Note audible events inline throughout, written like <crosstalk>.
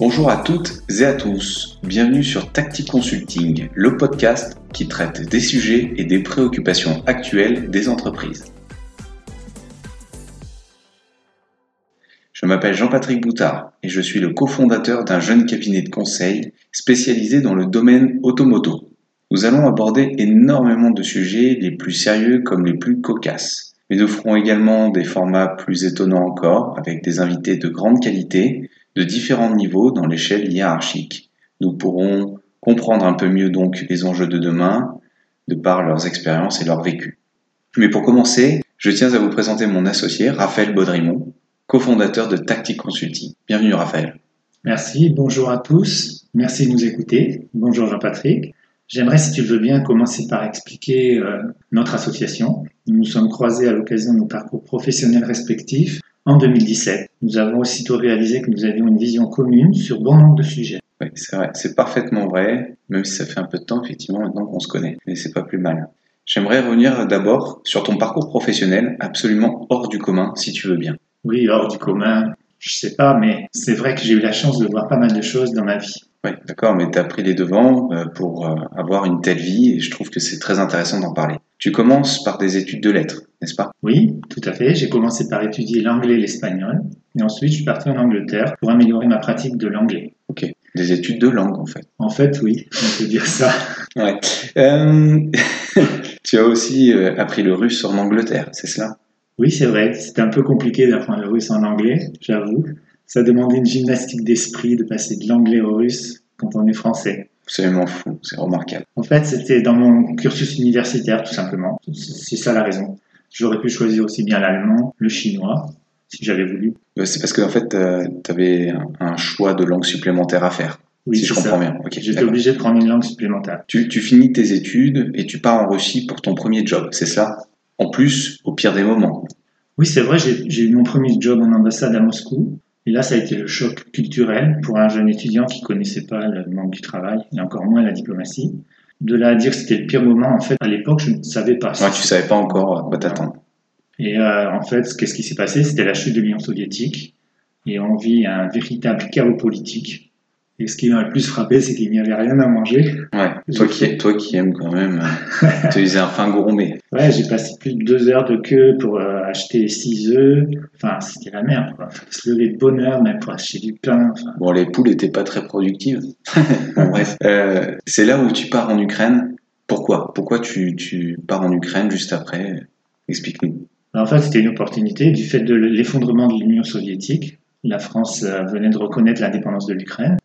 Bonjour à toutes et à tous, bienvenue sur Tactic Consulting, le podcast qui traite des sujets et des préoccupations actuelles des entreprises. Je m'appelle Jean-Patrick Boutard et je suis le cofondateur d'un jeune cabinet de conseil spécialisé dans le domaine automoto. Nous allons aborder énormément de sujets, les plus sérieux comme les plus cocasses. Mais nous ferons également des formats plus étonnants encore, avec des invités de grande qualité, de différents niveaux dans l'échelle hiérarchique. Nous pourrons comprendre un peu mieux donc les enjeux de demain, de par leurs expériences et leur vécu. Mais pour commencer, je tiens à vous présenter mon associé, Raphaël Baudrimont, cofondateur de Tactic Consulting. Bienvenue Raphaël. Merci, bonjour à tous, merci de nous écouter. Bonjour Jean-Patrick. J'aimerais, si tu veux bien, commencer par expliquer euh, notre association. Nous nous sommes croisés à l'occasion de nos parcours professionnels respectifs en 2017. Nous avons aussitôt réalisé que nous avions une vision commune sur bon nombre de sujets. Oui, c'est vrai, c'est parfaitement vrai, même si ça fait un peu de temps, effectivement, maintenant qu'on se connaît. Mais c'est pas plus mal. J'aimerais revenir d'abord sur ton parcours professionnel absolument hors du commun, si tu veux bien. Oui, hors du commun, je sais pas, mais c'est vrai que j'ai eu la chance de voir pas mal de choses dans ma vie. Oui, d'accord, mais tu as pris les devants euh, pour euh, avoir une telle vie et je trouve que c'est très intéressant d'en parler. Tu commences par des études de lettres, n'est-ce pas? Oui, tout à fait. J'ai commencé par étudier l'anglais et l'espagnol et ensuite je suis parti en Angleterre pour améliorer ma pratique de l'anglais. Ok, des études de langue en fait. En fait, oui, on peut dire ça. <laughs> ouais. Euh... <laughs> tu as aussi appris le russe en Angleterre, c'est cela? Oui, c'est vrai. C'était un peu compliqué d'apprendre le russe en anglais, j'avoue ça demandait une gymnastique d'esprit de passer de l'anglais au russe quand on est français. Absolument fou, c'est remarquable. En fait, c'était dans mon cursus universitaire, tout simplement. C'est ça la raison. J'aurais pu choisir aussi bien l'allemand, le chinois, si j'avais voulu. C'est parce qu'en en fait, tu avais un choix de langue supplémentaire à faire. Oui, si je comprends bien. J'étais obligé de prendre une langue supplémentaire. Tu, tu, finis tes études et tu pars en Russie pour ton premier job, c'est ça? En plus, au pire des moments. Oui, c'est vrai, j'ai eu mon premier job en ambassade à Moscou. Et là, ça a été le choc culturel pour un jeune étudiant qui connaissait pas le monde du travail et encore moins la diplomatie. De là à dire que c'était le pire moment, en fait, à l'époque, je ne savais pas. Ouais, tu savais pas encore quoi t'attendre. Et euh, en fait, qu'est-ce qui s'est passé? C'était la chute de l'Union soviétique et on vit un véritable chaos politique et ce qui m'a le plus frappé, c'est qu'il n'y avait rien à manger. Ouais, toi qui, toi qui aimes quand même euh, <laughs> utiliser un fin gourmet. Ouais, j'ai passé plus de deux heures de queue pour euh, acheter six œufs. Enfin, c'était la merde, quoi. se lever de bonne heure, même pour acheter du pain. Bon, les poules n'étaient pas très productives. <laughs> bref. Euh, c'est là où tu pars en Ukraine. Pourquoi? Pourquoi tu, tu pars en Ukraine juste après? Explique-nous. En fait, c'était une opportunité du fait de l'effondrement de l'Union soviétique. La France venait de reconnaître l'indépendance de l'Ukraine.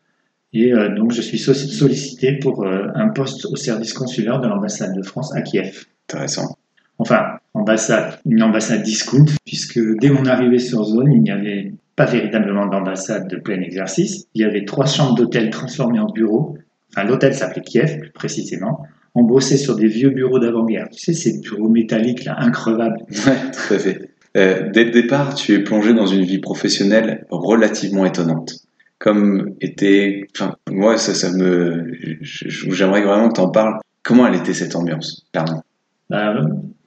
Et euh, donc, je suis sollicité pour euh, un poste au service consulaire de l'ambassade de France à Kiev. Intéressant. Enfin, ambassade, une ambassade discount, puisque dès mon arrivée sur zone, il n'y avait pas véritablement d'ambassade de plein exercice. Il y avait trois chambres d'hôtel transformées en bureaux. Enfin, l'hôtel s'appelait Kiev, plus précisément. On bossait sur des vieux bureaux d'avant-guerre. Tu sais, ces bureaux métalliques, là, increvables. Ouais, tout à fait. Euh, dès le départ, tu es plongé dans une vie professionnelle relativement étonnante comme était, enfin, moi, ça, ça me, j'aimerais vraiment que tu en parles. Comment elle était cette ambiance, bah,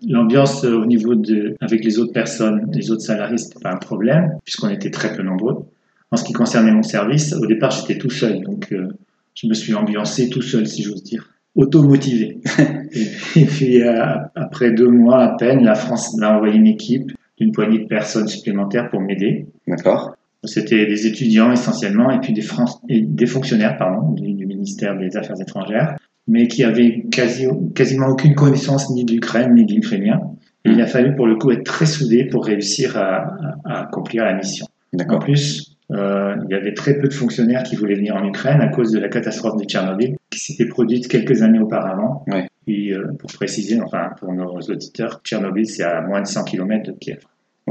L'ambiance euh, au niveau de, avec les autres personnes, les autres salariés, c'était pas un problème, puisqu'on était très peu nombreux. En ce qui concernait mon service, au départ, j'étais tout seul, donc euh, je me suis ambiancé tout seul, si j'ose dire, auto-motivé. <laughs> et, puis, euh, après deux mois à peine, la France m'a envoyé une équipe d'une poignée de personnes supplémentaires pour m'aider. D'accord. C'était des étudiants essentiellement et puis des, et des fonctionnaires pardon, du, ministère des Affaires étrangères, mais qui avaient quasi, quasiment aucune connaissance ni de l'Ukraine ni de l'ukrainien. il a fallu pour le coup être très soudé pour réussir à, accomplir la mission. En plus, euh, il y avait très peu de fonctionnaires qui voulaient venir en Ukraine à cause de la catastrophe de Tchernobyl qui s'était produite quelques années auparavant. Ouais. Puis, euh, pour préciser, enfin pour nos auditeurs, Tchernobyl c'est à moins de 100 km de Kiev.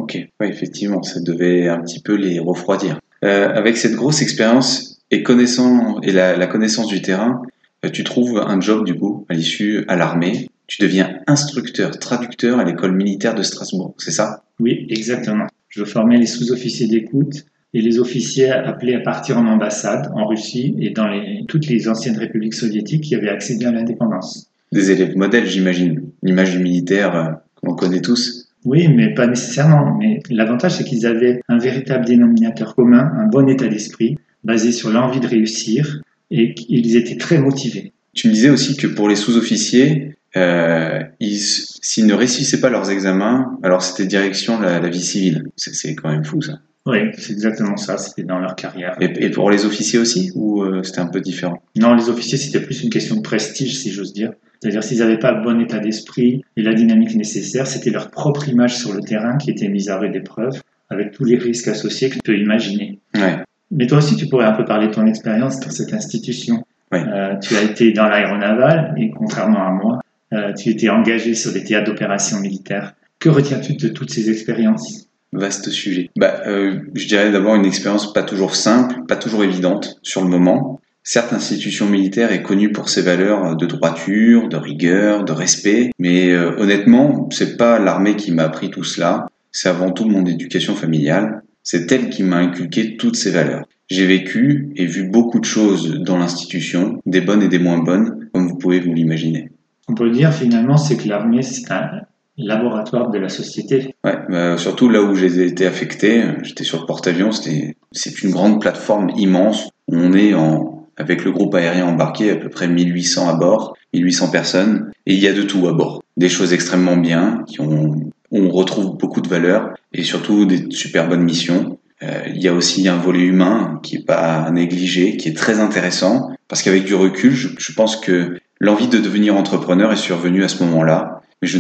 Ok, oui, effectivement, ça devait un petit peu les refroidir. Euh, avec cette grosse expérience et connaissant et la, connaissance du terrain, euh, tu trouves un job du coup à l'issue à l'armée. Tu deviens instructeur, traducteur à l'école militaire de Strasbourg, c'est ça? Oui, exactement. Je formais les sous-officiers d'écoute et les officiers appelés à partir en ambassade en Russie et dans les, toutes les anciennes républiques soviétiques qui avaient accédé à l'indépendance. Des élèves modèles, j'imagine. L'image du militaire euh, qu'on connaît tous. Oui, mais pas nécessairement. Mais l'avantage, c'est qu'ils avaient un véritable dénominateur commun, un bon état d'esprit, basé sur l'envie de réussir et ils étaient très motivés. Tu me disais aussi que pour les sous-officiers, euh, s'ils ne réussissaient pas leurs examens, alors c'était direction la, la vie civile. C'est quand même fou ça. Oui, c'est exactement ça, c'était dans leur carrière. Et, pour les officiers aussi, ou euh, c'était un peu différent? Non, les officiers, c'était plus une question de prestige, si j'ose dire. C'est-à-dire s'ils n'avaient pas le bon état d'esprit et la dynamique nécessaire, c'était leur propre image sur le terrain qui était mise à rude épreuve, avec tous les risques associés que tu peux imaginer. Ouais. Mais toi aussi, tu pourrais un peu parler de ton expérience dans cette institution. Ouais. Euh, tu as été dans l'aéronaval et contrairement à moi, euh, tu étais engagé sur des théâtres d'opérations militaires. Que retiens-tu de toutes ces expériences? Vaste sujet. Bah, euh, je dirais d'abord une expérience pas toujours simple, pas toujours évidente sur le moment. Certes, l'institution militaire est connue pour ses valeurs de droiture, de rigueur, de respect, mais euh, honnêtement, c'est pas l'armée qui m'a appris tout cela. C'est avant tout mon éducation familiale. C'est elle qui m'a inculqué toutes ces valeurs. J'ai vécu et vu beaucoup de choses dans l'institution, des bonnes et des moins bonnes, comme vous pouvez vous l'imaginer. On peut dire finalement, c'est que l'armée, c'est un, laboratoire de la société. Ouais, bah, surtout là où j'ai été affecté, j'étais sur le porte-avions, c'est une grande plateforme immense. On est en, avec le groupe aérien embarqué, à peu près 1800 à bord, 1800 personnes, et il y a de tout à bord. Des choses extrêmement bien, qui ont, on retrouve beaucoup de valeur, et surtout des super bonnes missions. Euh, il y a aussi un volet humain qui est pas à négliger, qui est très intéressant, parce qu'avec du recul, je, je pense que l'envie de devenir entrepreneur est survenue à ce moment-là mais je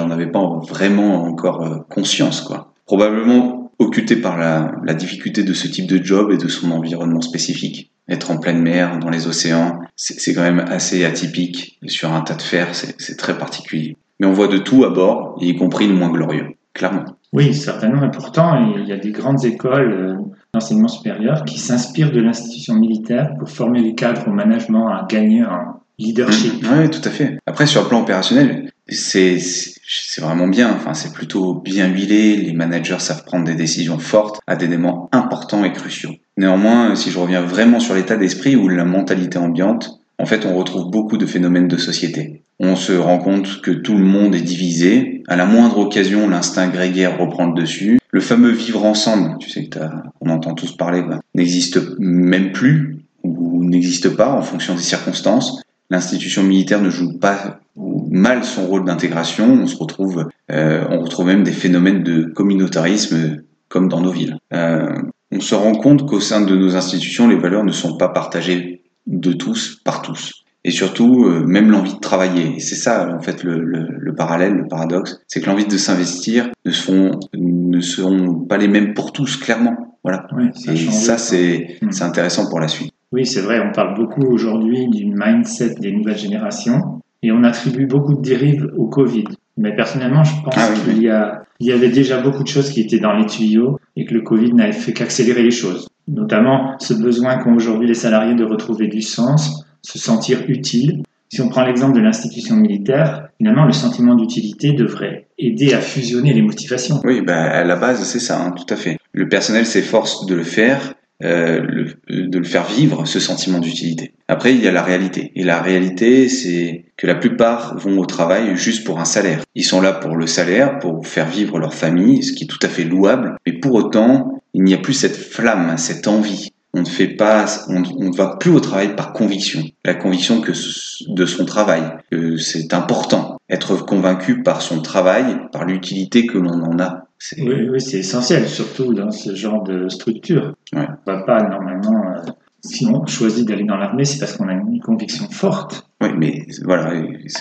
n'en avais pas vraiment encore euh, conscience, quoi. Probablement occulté par la, difficulté de ce type de job et de son environnement spécifique. Être en pleine mer, dans les océans, c'est quand même assez atypique. Sur un tas de fer, c'est très particulier. Mais on voit de tout à bord, y compris le moins glorieux, clairement. Oui, certainement. Et pourtant, il y a des grandes écoles euh, d'enseignement supérieur qui s'inspirent de l'institution militaire pour former les cadres au management à gagner en leadership. <clears throat> Mmh. oui, tout à fait. Après, sur le plan opérationnel, c'est vraiment bien. Enfin, c'est plutôt bien huilé. Les managers savent prendre des décisions fortes à des éléments importants et cruciaux. Néanmoins, si je reviens vraiment sur l'état d'esprit ou la mentalité ambiante, en fait, on retrouve beaucoup de phénomènes de société. On se rend compte que tout le monde est divisé. À la moindre occasion, l'instinct grégaire reprend le dessus. Le fameux vivre ensemble, tu sais que on entend tous parler, n'existe même plus ou n'existe pas en fonction des circonstances. L'institution militaire ne joue pas mal son rôle d'intégration, on se retrouve, euh, on retrouve même des phénomènes de communautarisme comme dans nos villes. Euh, on se rend compte qu'au sein de nos institutions, les valeurs ne sont pas partagées de tous par tous. Et surtout, euh, même l'envie de travailler. Et c'est ça, en fait, le, le, le, parallèle, le paradoxe, c'est que l'envie de s'investir ne seront, ne seront pas les mêmes pour tous, clairement. Voilà. ça Et ça, c'est, c'est intéressant pour la suite. Oui, c'est vrai, on parle beaucoup aujourd'hui du mindset des nouvelles générations. Et on attribue beaucoup de dérives au Covid. Mais personnellement, je pense Ah oui, qu'il y, a, il y avait déjà beaucoup de choses qui étaient dans les tuyaux et que le Covid n'avait fait qu'accélérer les choses. Notamment ce besoin qu'ont aujourd'hui les salariés de retrouver du sens, se sentir utile. Si on prend l'exemple de l'institution militaire, finalement, le sentiment d'utilité devrait aider à fusionner les motivations. Oui, bah, à la base, c'est ça, hein, tout à fait. Le personnel s'efforce de le faire, euh, le, de le faire vivre, ce sentiment d'utilité. Après, il y a la réalité. Et la réalité, c'est que la plupart vont au travail juste pour un salaire. Ils sont là pour le salaire, pour faire vivre leur famille, ce qui est tout à fait louable. Mais pour autant, il n'y a plus cette flamme, cette envie. On ne fait pas, on, on ne va plus au travail par conviction. La conviction que de son travail, que c'est important. Être convaincu par son travail, par l'utilité que l'on en a. Oui, oui c'est essentiel, surtout dans ce genre de structure. Ouais. On va pas normalement. Euh, si on choisit d'aller dans l'armée, c'est parce qu'on a une conviction forte. Oui, mais voilà,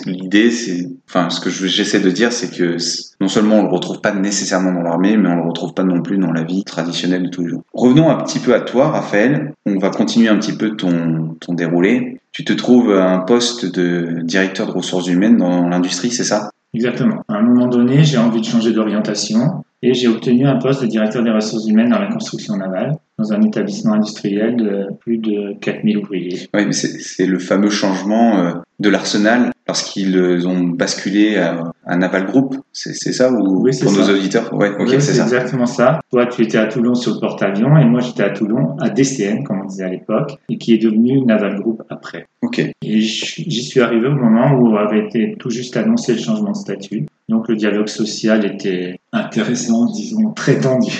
l'idée, c'est, enfin, ce que j'essaie de dire, c'est que non seulement on le retrouve pas nécessairement dans l'armée, mais on le retrouve pas non plus dans la vie traditionnelle de tous les jours. Revenons un petit peu à toi, Raphaël. On va continuer un petit peu ton, ton déroulé. Tu te trouves à un poste de directeur de ressources humaines dans l'industrie, c'est ça? Exactement. À un moment donné, j'ai envie de changer d'orientation et j'ai obtenu un poste de directeur des ressources humaines dans la construction navale, dans un établissement industriel de plus de 4000 ouvriers. Oui, mais c'est le fameux changement euh, de l'arsenal lorsqu'ils ont basculé à un Naval Group. C'est ça ou oui, pour ça. nos auditeurs? Ouais, ok, Oui, c'est c'est ça. exactement ça. Toi, tu étais à Toulon sur le porte-avions et moi, j'étais à Toulon à DCN, comme on disait à l'époque, et qui est devenu Naval Group après. Ok. Et j'y suis arrivé au moment où avait été tout juste annoncé le changement de statut. Donc le dialogue social était intéressant, disons, très tendu.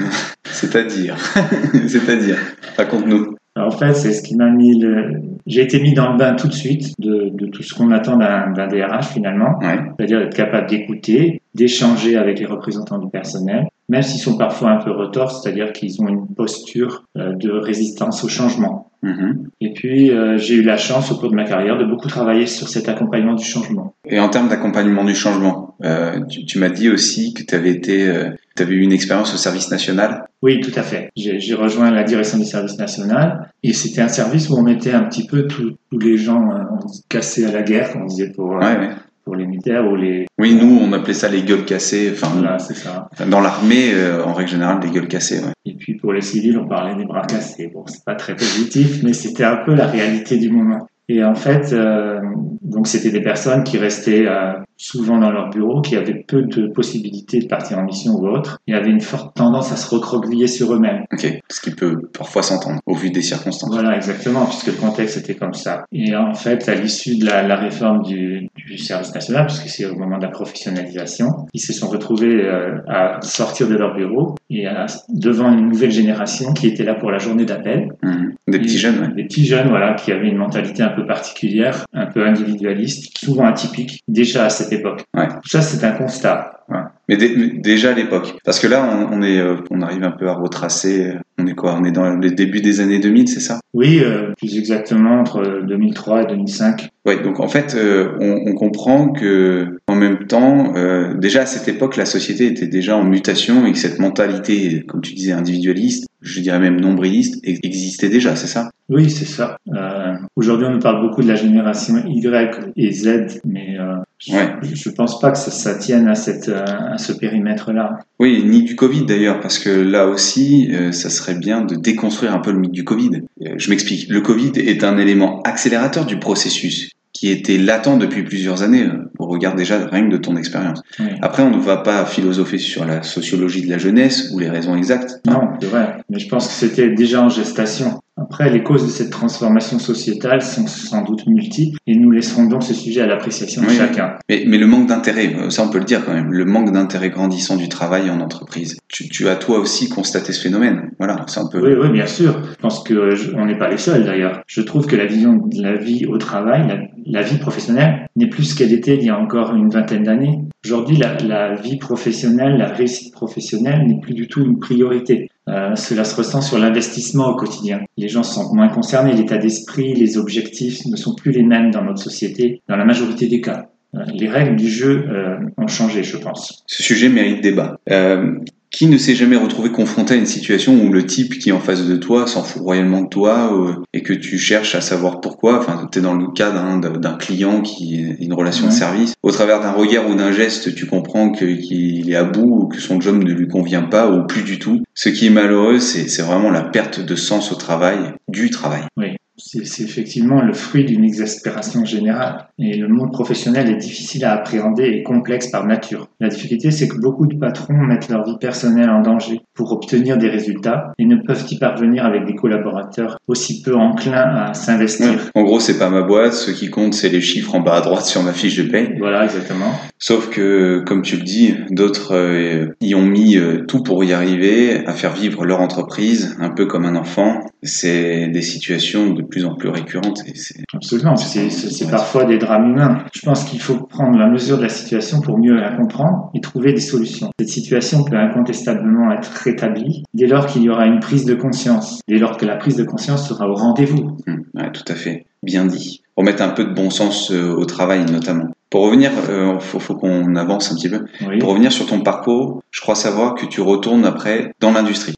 <laughs> C'est-à-dire, <laughs> c'est-à-dire, raconte-nous. En fait, c'est ce qui m'a mis le... J'ai été mis dans le bain tout de suite de, de tout ce qu'on attend d'un DRH finalement, Ouais. c'est-à-dire être capable d'écouter, d'échanger avec les représentants du personnel, même s'ils sont parfois un peu retors, c'est-à-dire qu'ils ont une posture euh, de résistance au changement. Mhm. Et puis, euh, j'ai eu la chance au cours de ma carrière de beaucoup travailler sur cet accompagnement du changement. Et en termes d'accompagnement du changement, euh, tu, tu m'as dit aussi que tu avais été, euh, tu avais eu une expérience au service national? Oui, tout à fait. J'ai rejoint la direction du service national et c'était un service où on mettait un petit peu tous les gens euh, cassés à la guerre, comme on disait pour, euh, ouais. pour les militaires ou les... Oui, nous, on appelait ça les gueules cassées. Enfin, Voilà, c'est ça. dans l'armée, euh, en règle générale, des gueules cassées. Ouais. Et puis pour les civils, on parlait des bras cassés. Bon, c'est pas très positif, mais c'était un peu la réalité du moment. Et en fait, euh, donc c'était des personnes qui restaient euh, souvent dans leur bureau, qui avaient peu de possibilités de partir en mission ou autre, et avaient une forte tendance à se recroqueviller sur eux-mêmes. Ok. Ce qui peut parfois s'entendre au vu des circonstances. Voilà, exactement, puisque le contexte était comme ça. Et en fait, à l'issue de la, la réforme du, du service national, puisque c'est au moment de la professionnalisation, ils se sont retrouvés euh, à sortir de leur bureau et à, devant une nouvelle génération qui était là pour la journée d'appel. Mhm. Des petits Et jeunes, ouais. Des petits jeunes, voilà, qui avaient une mentalité un peu particulière, un peu individualiste, souvent atypique, déjà à cette époque. Ouais. Ça, c'est un constat. Dé- mais déjà à l'époque. Parce que là, on, on est, euh, on arrive un peu à retracer. euh, On est quoi? On est dans le début des années 2000, c'est ça? Oui, euh, plus exactement entre 2003 et 2005. Ouais. Donc en fait, euh, on, on comprend que en même temps, euh, déjà à cette époque, la société était déjà en mutation et que cette mentalité, comme tu disais, individualiste, je dirais même nombriliste, ex- existait déjà. C'est ça? Oui, c'est ça. Euh, Aujourd'hui, on nous parle beaucoup de la génération Y et Z, mais euh, Ouais. je pense pas que ça, ça tienne à, cette, euh, à ce périmètre-là. Oui, ni du Covid d'ailleurs, parce que là aussi, euh, ça serait bien de déconstruire un peu le mythe du Covid. Euh, je m'explique. Le Covid est un élément accélérateur du processus qui était latent depuis plusieurs années, au regard déjà rien que de ton expérience. Oui. Après, on ne va pas philosopher sur la sociologie de la jeunesse ou les raisons exactes. Non, c'est vrai. Mais je pense que c'était déjà en gestation. Après, les causes de cette transformation sociétale sont sans doute multiples et nous laisserons donc ce sujet à l'appréciation de Oui. chacun. Mais, mais le manque d'intérêt, euh, ça on peut le dire quand même, le manque d'intérêt grandissant du travail en entreprise. Tu, tu as toi aussi constaté ce phénomène. Voilà, c'est un peu. Oui, oui, bien sûr. Je pense que je- on n'est pas les seuls d'ailleurs. Je trouve que la vision de la vie au travail, la, la vie professionnelle, n'est plus ce qu'elle était il y a encore une vingtaine d'années. Aujourd'hui, la, la vie professionnelle, la réussite professionnelle n'est plus du tout une priorité. Euh, cela se ressent sur l'investissement au quotidien. Les gens sentent moins concernés, l'état d'esprit, les objectifs ne sont plus les mêmes dans notre société, dans la majorité des cas. Euh, les règles du jeu euh, ont changé, je pense. Ce sujet mérite débat. Euh, qui ne s'est jamais retrouvé confronté à une situation où le type qui est en face de toi s'en fout royalement de toi euh, et que tu cherches à savoir pourquoi? Enfin, tu es dans le cas d'un d'un client qui est une relation de service. Au travers d'un regard ou d'un geste, tu comprends qu'il est à bout ou que son job ne lui convient pas ou plus du tout. Ce qui est malheureux, c'est vraiment la perte de sens au travail, du travail. C'est c'est effectivement le fruit d'une exaspération générale. Et le monde professionnel est difficile à appréhender et complexe par nature. La difficulté, c'est que beaucoup de patrons mettent leur vie personnelle en danger pour obtenir des résultats et ne peuvent y parvenir avec des collaborateurs aussi peu enclins à s'investir. Ouais. En gros, c'est pas ma boîte. Ce qui compte, c'est les chiffres en bas à droite sur ma fiche de paye. Voilà, exactement. Sauf que, comme tu le dis, d'autres euh, y ont mis euh, tout pour y arriver, à faire vivre leur entreprise, un peu comme un enfant. C'est des situations de plus en plus récurrentes. Et. Absolument. C'est parfois des drames humains. Je pense qu'il faut prendre la mesure de la situation pour mieux la comprendre et trouver des solutions. Cette situation peut incontestablement être rétablie dès lors qu'il y aura une prise de conscience, dès lors que la prise de conscience sera au rendez-vous. Ouais, tout à fait. Bien dit. Remettre un peu de bon sens euh, au travail, notamment. Pour revenir, il faut, faut qu'on avance un petit peu. Oui. Pour revenir sur ton parcours, je crois savoir que tu retournes après dans l'industrie.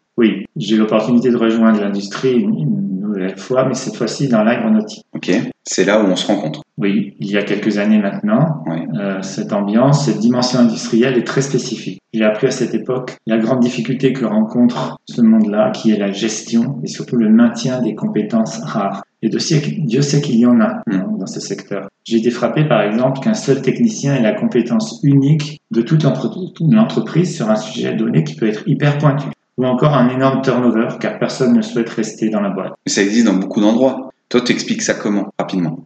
Oui, j'ai eu l'opportunité de rejoindre l'industrie une, nouvelle fois, mais cette fois-ci dans l'aéronautique. Ok C'est là où on se rencontre. Oui, il y a quelques années maintenant, Ouais. euh, cette ambiance, cette dimension industrielle est très spécifique. J'ai appris à cette époque la grande difficulté que rencontre ce monde-là, qui est la gestion et surtout le maintien des compétences rares. Et Dieu sait, Dieu sait qu'il y en a Mm. hein, dans ce secteur. J'ai été frappé par exemple qu'un seul technicien ait la compétence unique de toute l'entreprise sur un sujet donné qui peut être hyper pointu. Ou encore un énorme turnover car personne ne souhaite rester dans la boîte. Mais ça existe dans beaucoup d'endroits. Toi, tu expliques ça comment Rapidement.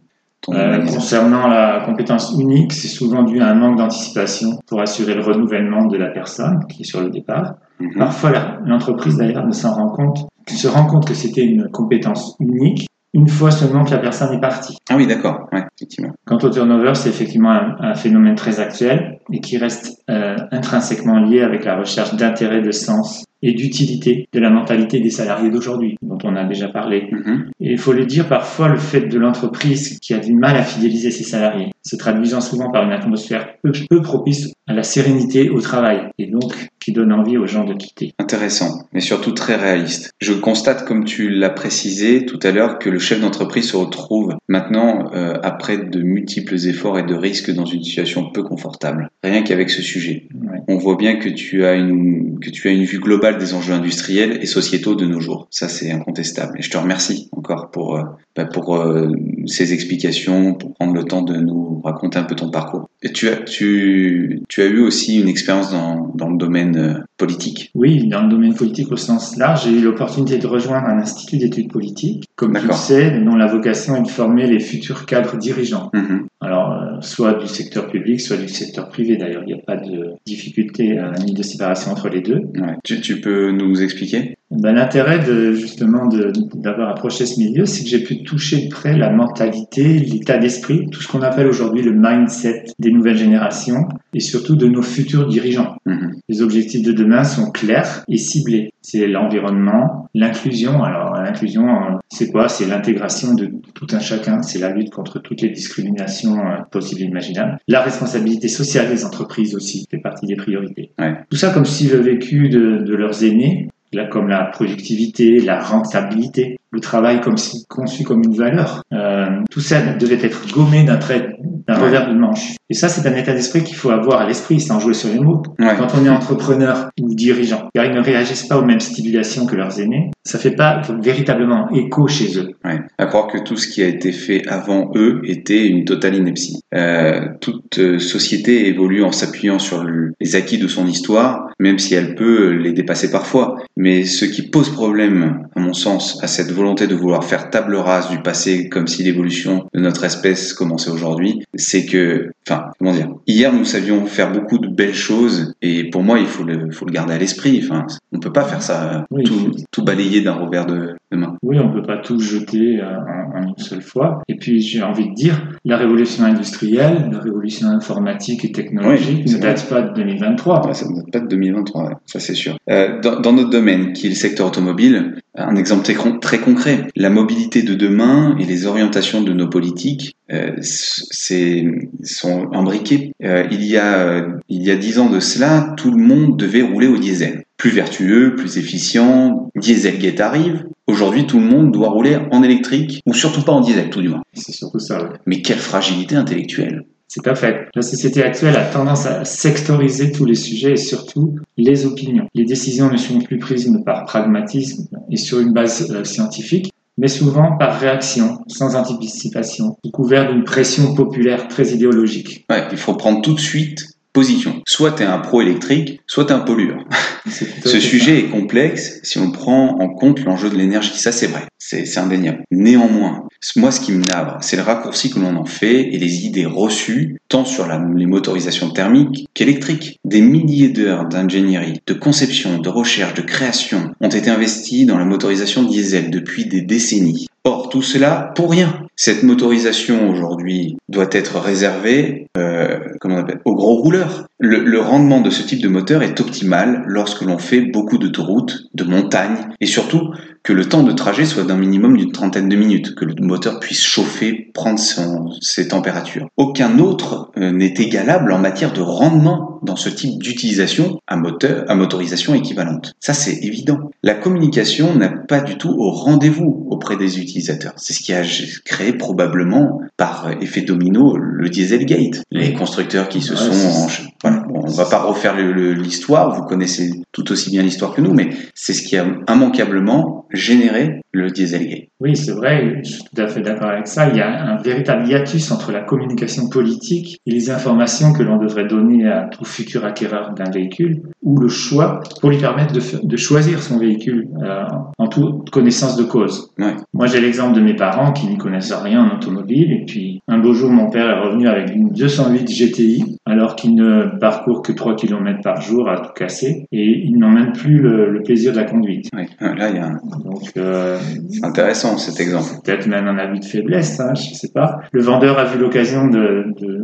Euh, concernant la compétence unique, c'est souvent dû à un manque d'anticipation pour assurer le renouvellement de la personne qui est sur le départ. Mhm. Parfois, la- l'entreprise d'ailleurs ne s'en rend compte, se rend compte que c'était une compétence unique une fois seulement que la personne est partie. Ah oui, d'accord, ouais, effectivement. Quant au turnover, c'est effectivement un, un phénomène très actuel et qui reste euh, intrinsèquement lié avec la recherche d'intérêt, de sens et d'utilité de la mentalité des salariés d'aujourd'hui, dont on a déjà parlé. Mhm. Et il faut le dire, parfois, le fait de l'entreprise qui a du mal à fidéliser ses salariés, se traduisant souvent par une atmosphère peu, peu propice à la sérénité au travail, et donc qui donne envie aux gens de quitter. Intéressant, mais surtout très réaliste. Je constate, comme tu l'as précisé tout à l'heure, que le chef d'entreprise se retrouve maintenant, euh, après de multiples efforts et de risques, dans une situation peu confortable. Rien qu'avec ce sujet. Ouais. On voit bien que tu as une que tu as une vue globale des enjeux industriels et sociétaux de nos jours. Ça, c'est incontestable. Et je te remercie encore pour euh, bah, pour euh, ces explications, pour prendre le temps de nous raconter un peu ton parcours. Et tu as tu tu as eu aussi une expérience dans dans le domaine euh, politique. Oui, dans le domaine politique au sens large, j'ai eu l'opportunité de rejoindre un institut d'études politiques, comme tu le sais, dont la vocation est de former les futurs cadres dirigeants. Mhm. Alors, euh, soit du secteur public, soit du secteur privé. D'ailleurs, il n'y a pas de difficulté euh, ni de séparation entre les deux. Ouais. Tu, tu peux nous expliquer? Ben, L'intérêt de justement de- d'avoir approché ce milieu, c'est que j'ai pu toucher de près la mentalité, l'état d'esprit, tout ce qu'on appelle aujourd'hui le mindset des nouvelles générations et surtout de nos futurs dirigeants. Mhm. Les objectifs de demain sont clairs et ciblés. C'est l'environnement, l'inclusion. Alors l'inclusion, euh, c'est quoi? C'est l'intégration de tout un chacun. C'est la lutte contre toutes les discriminations euh, possibles et imaginables. La responsabilité sociale des entreprises aussi fait partie des priorités. Ouais. Tout ça comme si le vécu de, de leurs aînés, là, comme la productivité, la rentabilité, le travail comme si, conçu comme une valeur, euh, tout ça devait être gommé d'un trait, d'un Ouais. revers de manche. Et ça, c'est un état d'esprit qu'il faut avoir à l'esprit, sans jouer sur les mots Ouais. quand on est entrepreneur ou dirigeant, car ils ne réagissent pas aux mêmes stimulations que leurs aînés, ça fait pas véritablement écho chez eux. Ouais. À croire que tout ce qui a été fait avant eux était une totale ineptie. Euh, toute euh, société évolue en s'appuyant sur le- les acquis de son histoire, même si elle peut les dépasser parfois. Mais ce qui pose problème, à mon sens, à cette volonté de vouloir faire table rase du passé comme si l'évolution de notre espèce commençait aujourd'hui, c'est que, enfin, comment dire, hier nous savions faire beaucoup de belles choses et pour moi il faut le, faut le garder à l'esprit. Enfin, on peut pas faire ça, Oui. tout, tout balayer d'un revers de, de main. Oui, on peut pas tout jeter en, en une seule fois. Et puis, j'ai envie de dire, la révolution industrielle, la révolution informatique et technologique Oui, ne date pas de 2023. Ouais, ça ne date pas de 2023, ouais, ça c'est sûr. Euh, dans, dans notre domaine, qui est le secteur automobile, un exemple très, con- très concret, la mobilité de demain et les orientations de nos politiques euh, c'est, sont imbriquées. Euh, il, y a, euh, il y a dix ans de cela, tout le monde devait rouler au diesel. Plus vertueux, plus efficient, Dieselgate arrive. Aujourd'hui, tout le monde doit rouler en électrique, ou surtout pas en diesel, tout du moins. C'est surtout ça, ouais. Mais quelle fragilité intellectuelle C'est pas fait. La société actuelle a tendance à sectoriser tous les sujets et surtout les opinions. Les décisions ne sont plus prises par pragmatisme et sur une base euh, scientifique, mais souvent par réaction, sans anticipation, sous couvert d'une pression populaire très idéologique. Ouais, il faut prendre tout de suite position. Soit tu es un pro électrique, soit tu es un pollueur. <laughs> Ce sujet est complexe si on prend en compte l'enjeu de l'énergie. Ça, c'est vrai. C'est c'est indéniable. Néanmoins, moi, ce qui me navre, c'est le raccourci que l'on en fait et les idées reçues, tant sur la- les motorisations thermiques qu'électriques. Des milliers d'heures d'ingénierie, de conception, de recherche, de création ont été investies dans la motorisation diesel depuis des décennies. Or, tout cela pour rien. Cette motorisation aujourd'hui doit être réservée, euh, comment on appelle, aux gros rouleurs. Le, le rendement de ce type de moteur est optimal lorsque l'on fait beaucoup d'autoroutes, de montagnes, et surtout que le temps de trajet soit d'un minimum d'une trentaine de minutes, que le moteur puisse chauffer, prendre son, ses températures. Aucun autre euh, n'est égalable en matière de rendement dans ce type d'utilisation à moteur, à motorisation équivalente. Ça, c'est évident. La communication n'a pas du tout au rendez-vous auprès des utilisateurs. C'est ce qui a créé probablement par effet domino le Dieselgate. Les constructeurs qui se Ouais, sont en, voilà, bon, on va pas refaire l'histoire, vous connaissez tout aussi bien l'histoire que nous, mais c'est ce qui a immanquablement généré le Dieselgate. Oui, c'est vrai, je suis tout à fait d'accord avec ça. Il y a un véritable hiatus entre la communication politique et les informations que l'on devrait donner à tout futur acquéreur d'un véhicule ou le choix pour lui permettre de, choisir son véhicule euh, en toute connaissance de cause. Ouais. Moi, j'ai l'exemple de mes parents qui n'y connaissent rien en automobile. Et puis, un beau jour, mon père est revenu avec une 208 GTI, alors qu'il ne parcourt que 3 km par jour à tout casser. Et il n'en même plus le, le plaisir de la conduite. Là, il y a un... Donc, euh, c'est intéressant cet exemple. peut-être même un avis de faiblesse, hein, je sais pas. Le vendeur a vu l'occasion de, de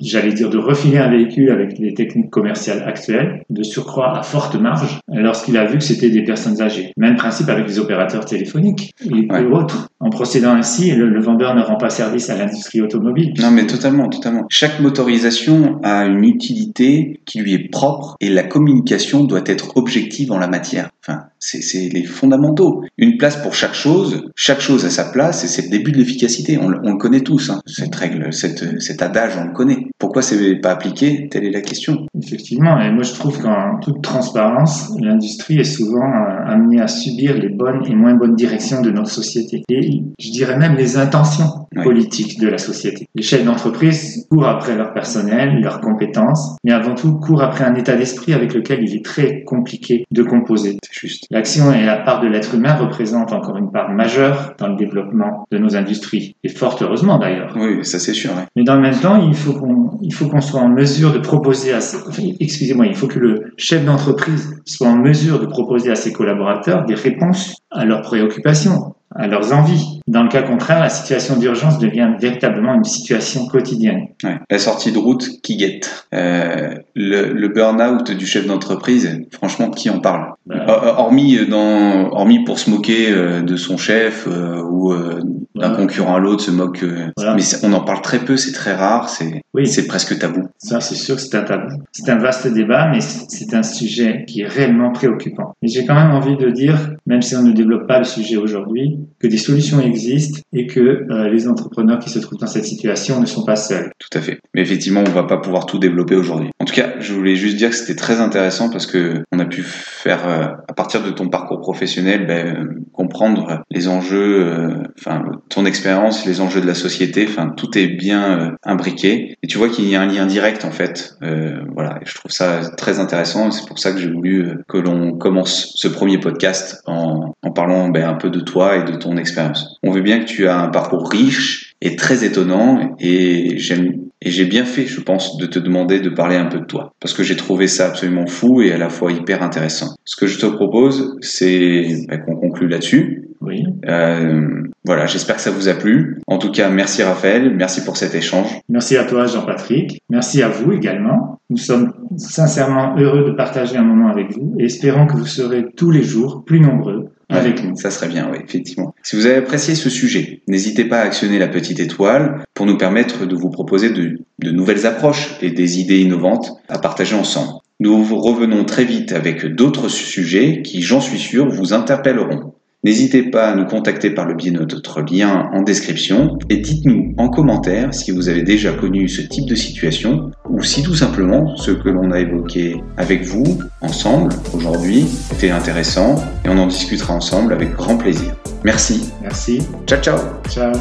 j'allais dire, de refiler un véhicule avec les techniques commerciales actuelles, de surcroît à forte marge, lorsqu'il a vu que c'était des personnes âgées. Même principe avec les opérateurs téléphoniques et Ouais. autres. En procédant ainsi, le, le vendeur ne rend pas service à l'industrie automobile. Non, mais totalement, totalement. Chaque motorisation a une utilité qui lui est propre et la communication doit être objective en la matière. Enfin, c'est les fondamentaux. Une place pour chaque chose, chaque chose a sa place et c'est le début de l'efficacité. On, le- on le connaît tous, hein. cette règle, cette, cet adage, on le connaît. Pourquoi c'est pas appliqué Telle est la question. Effectivement, et moi je trouve qu'en toute transparence, l'industrie est souvent euh, amenée à subir les bonnes et moins bonnes directions de notre société. Et je dirais même les intentions politiques de la société. Les chefs d'entreprise courent après leur personnel, leurs compétences, mais avant tout courent après un état d'esprit avec lequel il est très compliqué de composer. C'est juste. L'action et la part de l'être humain représentent encore une part majeure dans le développement de nos industries, et fort heureusement d'ailleurs. Oui, ça c'est sûr. Mais dans le même temps, il faut qu'on il faut qu'on soit en mesure de proposer à ses, enfin, excusez-moi, il faut que le chef d'entreprise soit en mesure de proposer à ses collaborateurs des réponses à leurs préoccupations, à leurs envies. Dans le cas contraire, la situation d'urgence devient véritablement une situation quotidienne. Ouais. La sortie de route qui guette. Euh, le, le burn-out du chef d'entreprise, franchement, qui en parle? Bah, Euh, Hormis dans, hormis pour se moquer euh, de son chef euh, ou euh, d'un concurrent à l'autre se moque. euh, Voilà. Mais on en parle très peu, c'est très rare, c'est oui, c'est presque tabou. ça c'est sûr que c'est un tabou. C'est un vaste débat, mais c'est un sujet qui est réellement préoccupant. Et j'ai quand même envie de dire, même si on ne développe pas le sujet aujourd'hui, que des solutions existent et que euh, les entrepreneurs qui se trouvent dans cette situation ne sont pas seuls. Tout à fait. Mais effectivement, on va pas pouvoir tout développer aujourd'hui. En tout cas, je voulais juste dire que c'était très intéressant parce que on a pu faire, euh, à partir de ton parcours professionnel, ben, euh, comprendre les enjeux, euh, enfin ton expérience, les enjeux de la société. Enfin, tout est bien euh, imbriqué. Et tu vois qu'il y a un lien direct en fait. Euh, voilà. Et je trouve ça très intéressant. C'est pour ça que j'ai voulu euh, que l'on commence ce premier podcast en, en parlant ben, un peu de toi et de ton expérience. On veut bien que tu as un parcours riche et très étonnant et j'aime et j'ai bien fait, je pense, de te demander de parler un peu de toi. Parce que j'ai trouvé ça absolument fou et à la fois hyper intéressant. Ce que je te propose, c'est bah, qu'on conclue là-dessus. Oui. Euh, voilà, j'espère que ça vous a plu. En tout cas, merci Raphaël, merci pour cet échange. Merci à toi, Jean-Patrick. Merci à vous également. Nous sommes sincèrement heureux de partager un moment avec vous et espérons que vous serez tous les jours plus nombreux avec Ouais, nous. Ça serait bien, oui, effectivement. Si vous avez apprécié ce sujet, n'hésitez pas à actionner la petite étoile pour nous permettre de vous proposer de, de nouvelles approches et des idées innovantes à partager ensemble. Nous vous revenons très vite avec d'autres sujets qui, j'en suis sûr, vous interpelleront. N'hésitez pas à nous contacter par le biais de notre lien en description et dites-nous en commentaire si vous avez déjà connu ce type de situation ou si tout simplement ce que l'on a évoqué avec vous ensemble aujourd'hui était intéressant et on en discutera ensemble avec grand plaisir. Merci. Merci. Ciao ciao Ciao.